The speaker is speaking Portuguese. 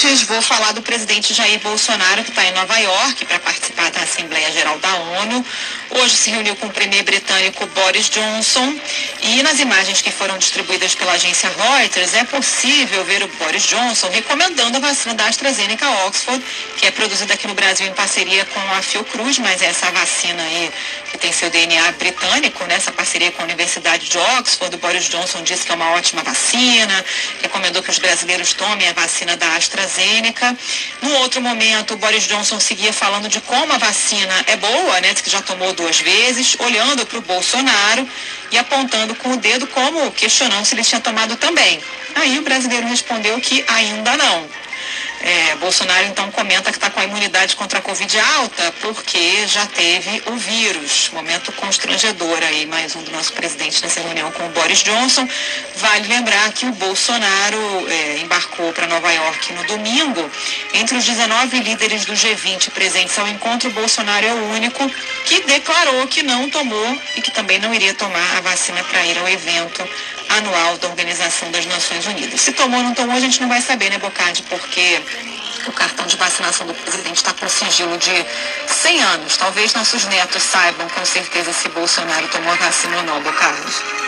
Vou falar do presidente Jair Bolsonaro, que está em Nova York para participar da Assembleia Geral da ONU. Hoje se reuniu com o premier britânico Boris Johnson e nas imagens que foram distribuídas pela agência Reuters é possível ver o Boris Johnson recomendando a vacina da AstraZeneca Oxford, que é produzida aqui no Brasil em parceria com a Fiocruz, mas essa vacina aí que tem seu DNA britânico, né, essa parceria com a Universidade de Oxford, o Boris Johnson disse que é uma ótima vacina, recomendou que os brasileiros tomem a vacina da AstraZeneca. No outro momento, o Boris Johnson seguia falando de como a vacina é boa, né, que já tomou duas vezes, olhando para o Bolsonaro e apontando com o dedo como questionando se ele tinha tomado também. Aí o brasileiro respondeu que ainda não. É, Bolsonaro então comenta que está com a imunidade contra a Covid alta porque já teve o vírus. Momento constrangedor aí, mais um do nosso presidente nessa reunião com o Boris Johnson. Vale lembrar que o Bolsonaro é, embarcou para Nova York no domingo. Entre os 19 líderes do G20 presentes ao encontro, Bolsonaro é o único que declarou que não tomou e que também não iria tomar a vacina para ir ao evento anual da Organização das Nações Unidas. Se tomou ou não tomou, a gente não vai saber, né, Bocardi? Porque o cartão de vacinação do presidente está com sigilo de 100 anos. Talvez nossos netos saibam com certeza se Bolsonaro tomou a vacina ou não, Bocardi.